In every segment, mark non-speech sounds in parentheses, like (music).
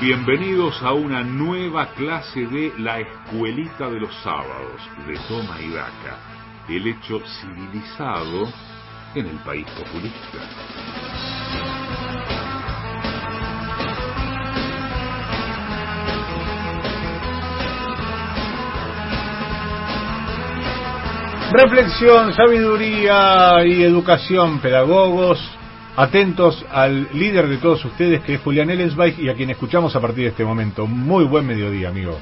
Bienvenidos a una nueva clase de La Escuelita de los Sábados de Toma y Daca, el hecho civilizado en el país populista. Reflexión, sabiduría y educación, pedagogos, atentos al líder de todos ustedes que es Julián Ellensweig y a quien escuchamos a partir de este momento. Muy buen mediodía, amigo.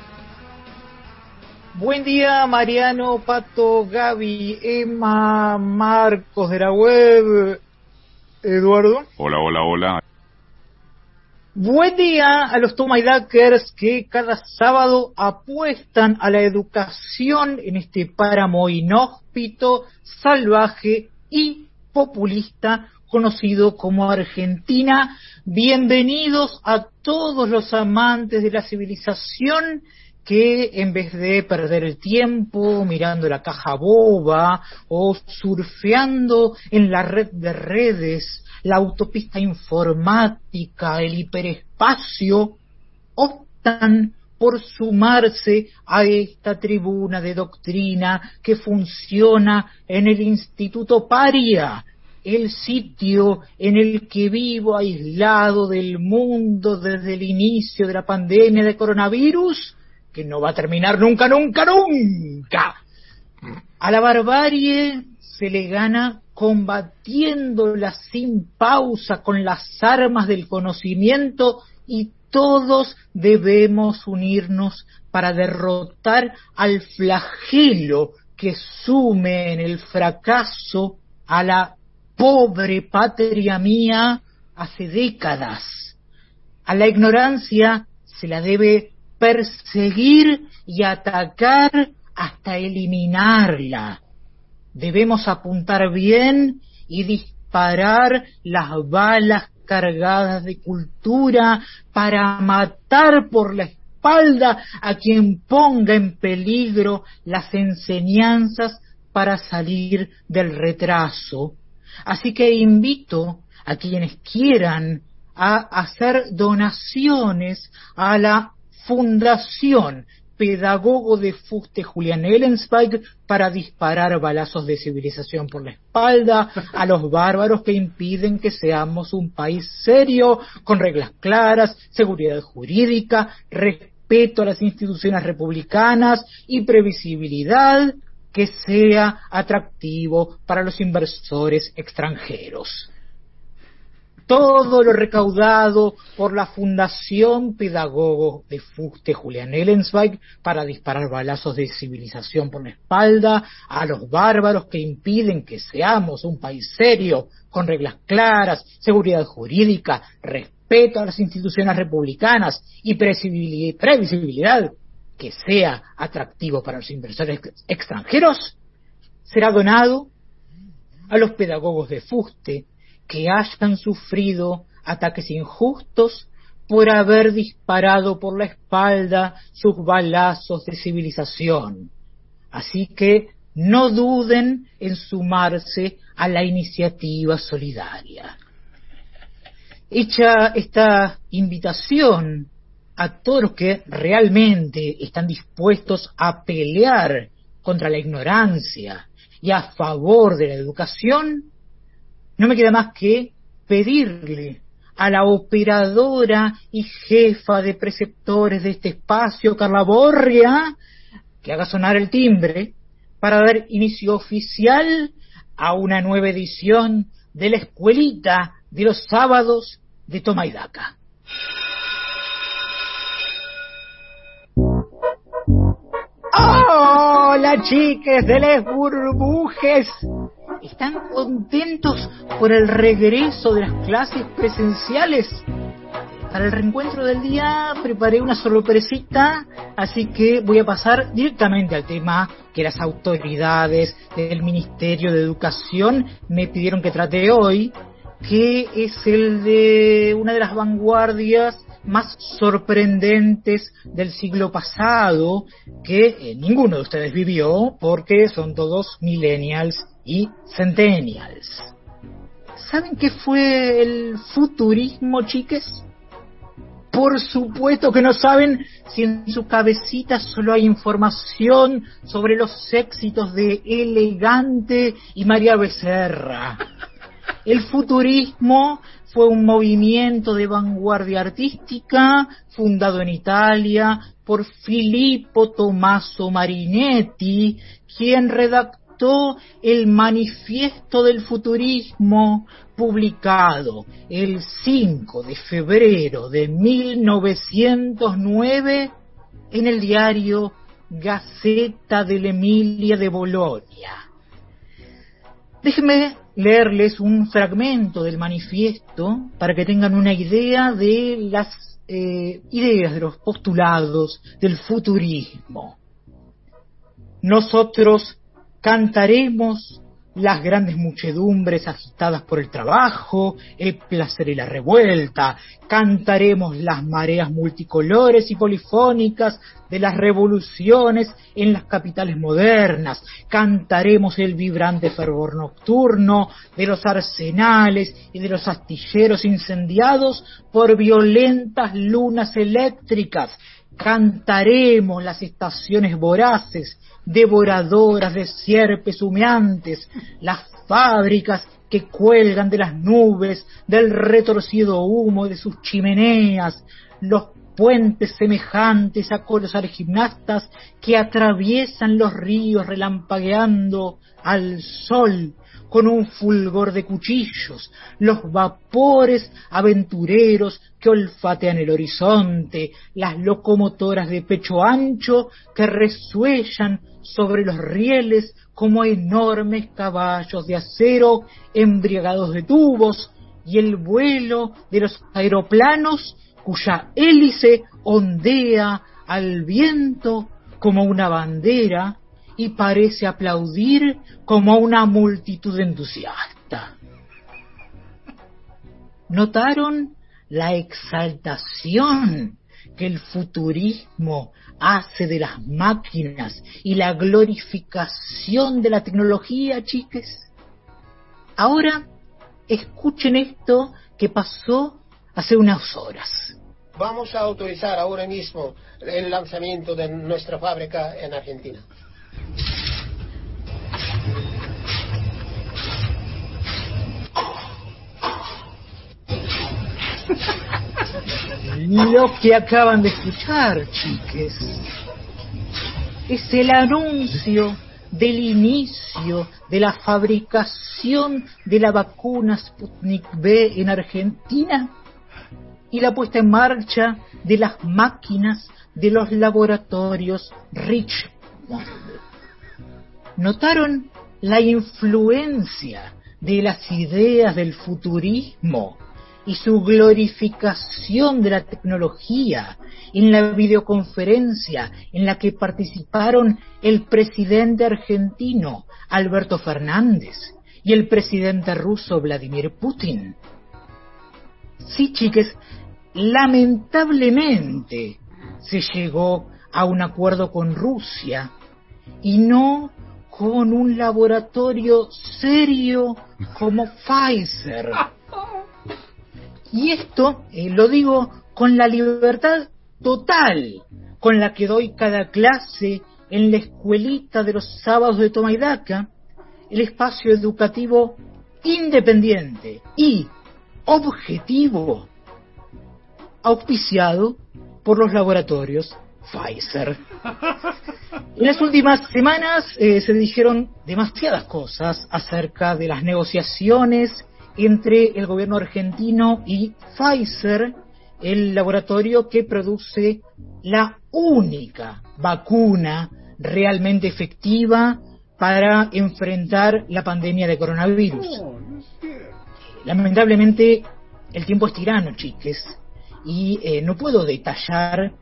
Buen día, Mariano, Pato, Gaby, Emma, Marcos de la web, Eduardo. Hola, hola, hola. Buen día a los Tomaidakers que cada sábado apuestan a la educación en este páramo inhóspito, salvaje y populista conocido como Argentina. Bienvenidos a todos los amantes de la civilización que en vez de perder el tiempo mirando la caja boba o surfeando en la red de redes, la autopista informática, el hiperespacio, optan por sumarse a esta tribuna de doctrina que funciona en el Instituto Paria, el sitio en el que vivo aislado del mundo desde el inicio de la pandemia de coronavirus, que no va a terminar nunca, nunca, nunca. A la barbarie se le gana combatiéndola sin pausa con las armas del conocimiento y todos debemos unirnos para derrotar al flagelo que sume en el fracaso a la pobre patria mía hace décadas. A la ignorancia se la debe perseguir y atacar hasta eliminarla. Debemos apuntar bien y disparar las balas cargadas de cultura para matar por la espalda a quien ponga en peligro las enseñanzas para salir del retraso. Así que invito a quienes quieran a hacer donaciones a la Fundación Pedagogo de Fuste Julián Ellensweig para disparar balazos de civilización por la espalda a los bárbaros que impiden que seamos un país serio, con reglas claras, seguridad jurídica, respeto a las instituciones republicanas y previsibilidad que sea atractivo para los inversores extranjeros. Todo lo recaudado por la Fundación Pedagogo de Fuste Julián Ellensweig para disparar balazos de civilización por la espalda a los bárbaros que impiden que seamos un país serio, con reglas claras, seguridad jurídica, respeto a las instituciones republicanas y previsibilidad que sea atractivo para los inversores extranjeros, será donado a los pedagogos de fuste que hayan sufrido ataques injustos por haber disparado por la espalda sus balazos de civilización. Así que no duden en sumarse a la iniciativa solidaria. Hecha esta invitación a todos los que realmente están dispuestos a pelear contra la ignorancia y a favor de la educación, no me queda más que pedirle a la operadora y jefa de preceptores de este espacio, Carla Borria, que haga sonar el timbre para dar inicio oficial a una nueva edición de la escuelita de los sábados de Toma Hola chiques de les burbujes. ¿Están contentos por el regreso de las clases presenciales? Para el reencuentro del día preparé una sorpresita, así que voy a pasar directamente al tema que las autoridades del Ministerio de Educación me pidieron que trate hoy, que es el de una de las vanguardias más sorprendentes del siglo pasado que eh, ninguno de ustedes vivió porque son todos millennials y centennials. ¿Saben qué fue el futurismo, chiques? Por supuesto que no saben si en su cabecita solo hay información sobre los éxitos de Elegante y María Becerra. El futurismo fue un movimiento de vanguardia artística fundado en Italia por Filippo Tommaso Marinetti, quien redactó el Manifiesto del Futurismo publicado el 5 de febrero de 1909 en el diario Gaceta Emilia de Bolonia. Déjenme leerles un fragmento del manifiesto para que tengan una idea de las eh, ideas, de los postulados del futurismo. Nosotros cantaremos las grandes muchedumbres agitadas por el trabajo, el placer y la revuelta, cantaremos las mareas multicolores y polifónicas de las revoluciones en las capitales modernas, cantaremos el vibrante fervor nocturno de los arsenales y de los astilleros incendiados por violentas lunas eléctricas, cantaremos las estaciones voraces devoradoras de sierpes humeantes, las fábricas que cuelgan de las nubes, del retorcido humo de sus chimeneas, los puentes semejantes a colosales gimnastas que atraviesan los ríos relampagueando al sol con un fulgor de cuchillos, los vapores aventureros que olfatean el horizonte, las locomotoras de pecho ancho que resuellan sobre los rieles como enormes caballos de acero embriagados de tubos, y el vuelo de los aeroplanos cuya hélice ondea al viento como una bandera y parece aplaudir como una multitud entusiasta. ¿Notaron la exaltación que el futurismo hace de las máquinas y la glorificación de la tecnología, chiques? Ahora, escuchen esto que pasó hace unas horas. Vamos a autorizar ahora mismo el lanzamiento de nuestra fábrica en Argentina. Lo que acaban de escuchar, chiques, es el anuncio del inicio de la fabricación de la vacuna Sputnik B en Argentina y la puesta en marcha de las máquinas de los laboratorios Richmond. ¿Notaron la influencia de las ideas del futurismo y su glorificación de la tecnología en la videoconferencia en la que participaron el presidente argentino Alberto Fernández y el presidente ruso Vladimir Putin. Sí, chiques, lamentablemente se llegó a un acuerdo con Rusia y no con un laboratorio serio como (laughs) Pfizer (laughs) y esto eh, lo digo con la libertad total con la que doy cada clase en la escuelita de los sábados de Tomaidaca, el espacio educativo independiente y objetivo auspiciado por los laboratorios Pfizer. En las últimas semanas eh, se dijeron demasiadas cosas acerca de las negociaciones entre el gobierno argentino y Pfizer, el laboratorio que produce la única vacuna realmente efectiva para enfrentar la pandemia de coronavirus. Lamentablemente, el tiempo es tirano, chiques, y eh, no puedo detallar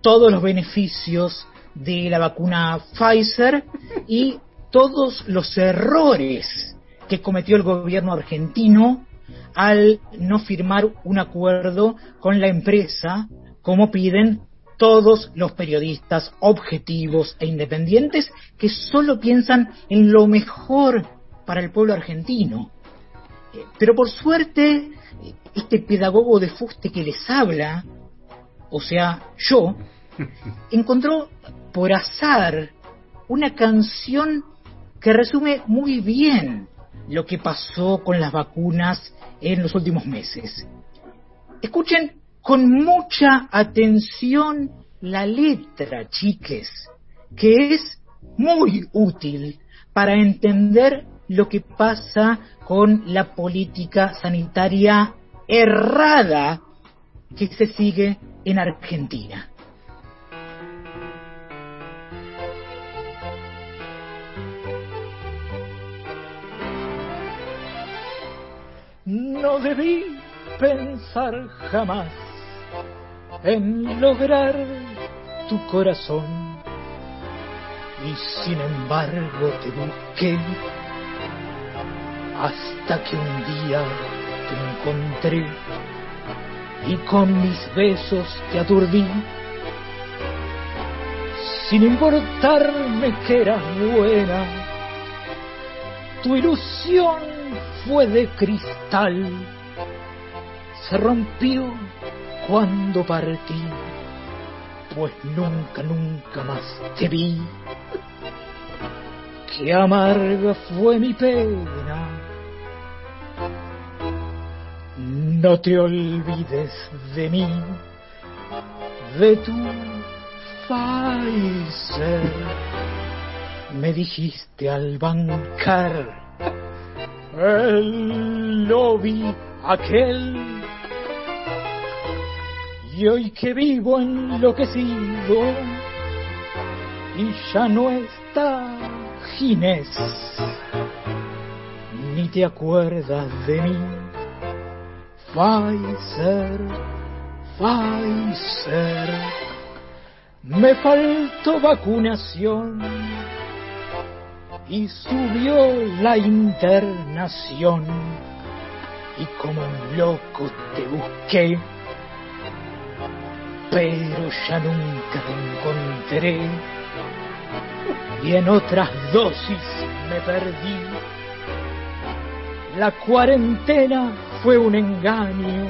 todos los beneficios de la vacuna Pfizer y todos los errores que cometió el gobierno argentino al no firmar un acuerdo con la empresa, como piden todos los periodistas objetivos e independientes que solo piensan en lo mejor para el pueblo argentino. Eh, pero por suerte, este pedagogo de fuste que les habla o sea, yo, (laughs) encontró por azar una canción que resume muy bien lo que pasó con las vacunas en los últimos meses. Escuchen con mucha atención la letra, chiques, que es muy útil para entender lo que pasa con la política sanitaria errada que se sigue en Argentina. No debí pensar jamás en lograr tu corazón. Y sin embargo te busqué hasta que un día te encontré y con mis besos te aturdí. Sin importarme que eras buena tu ilusión fue de cristal se rompió cuando partí, pues nunca, nunca más te vi. Qué amarga fue mi pena. No te olvides de mí, de tu Pfizer. Me dijiste al bancar el lobby aquel y hoy que vivo enloquecido y ya no está Ginés, ni te acuerdas de mí. Pfizer, Pfizer, me faltó vacunación y subió la internación y como un loco te busqué pero ya nunca te encontré. Y en otras dosis me perdí. La cuarentena fue un engaño.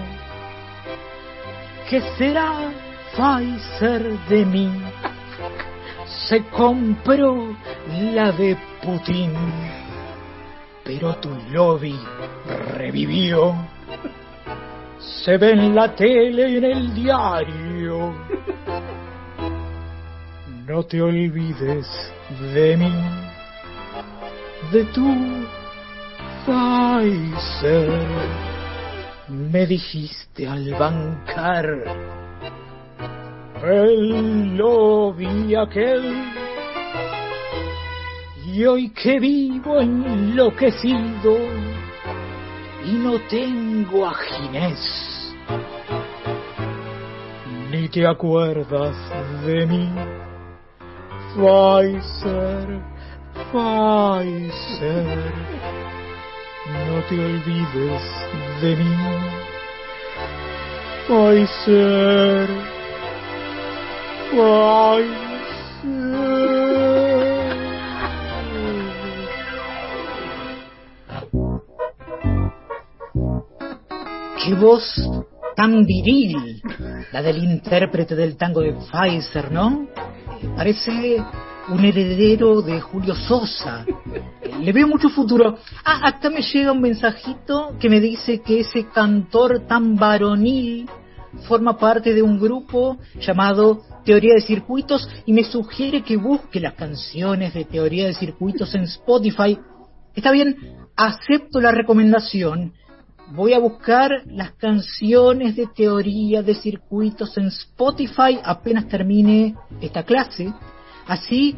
¿Qué será Pfizer de mí? Se compró la de Putin, pero tu lobby revivió se ve en la tele y en el diario. No te olvides de mí, de tu Pfizer. Me dijiste al bancar el lobby aquel. Y hoy que vivo enloquecido, y no tengo a Ginés. Ni te acuerdas de mí, Pfizer, Pfizer. No te olvides de mí, Pfizer, Qué voz tan viril, la del intérprete del tango de Pfizer, ¿no? Parece un heredero de Julio Sosa. Le veo mucho futuro. Ah, hasta me llega un mensajito que me dice que ese cantor tan varonil forma parte de un grupo llamado Teoría de Circuitos y me sugiere que busque las canciones de Teoría de Circuitos en Spotify. Está bien, acepto la recomendación voy a buscar las canciones de teoría de circuitos en Spotify apenas termine esta clase. Así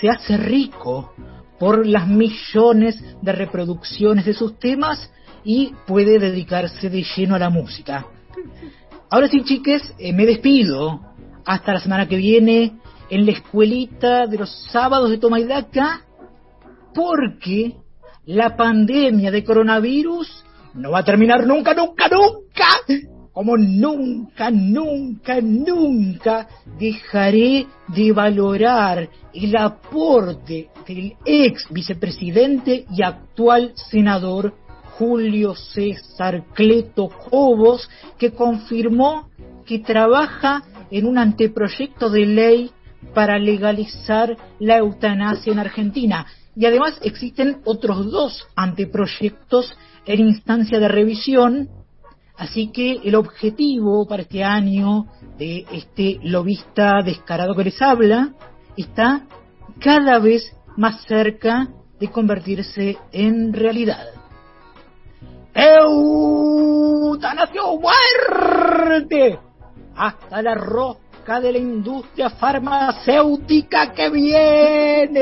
se hace rico por las millones de reproducciones de sus temas y puede dedicarse de lleno a la música. Ahora sí, chiques, eh, me despido. Hasta la semana que viene en la escuelita de los sábados de Toma y Daca, porque la pandemia de coronavirus no va a terminar nunca, nunca, nunca. Como nunca, nunca, nunca dejaré de valorar el aporte del ex vicepresidente y actual senador Julio César Cleto Jobos, que confirmó que trabaja en un anteproyecto de ley para legalizar la eutanasia en Argentina. Y además existen otros dos anteproyectos en instancia de revisión, así que el objetivo para este año de este lobista descarado que les habla está cada vez más cerca de convertirse en realidad. ¡Eutanasia muerte! Hasta la rosca de la industria farmacéutica que viene.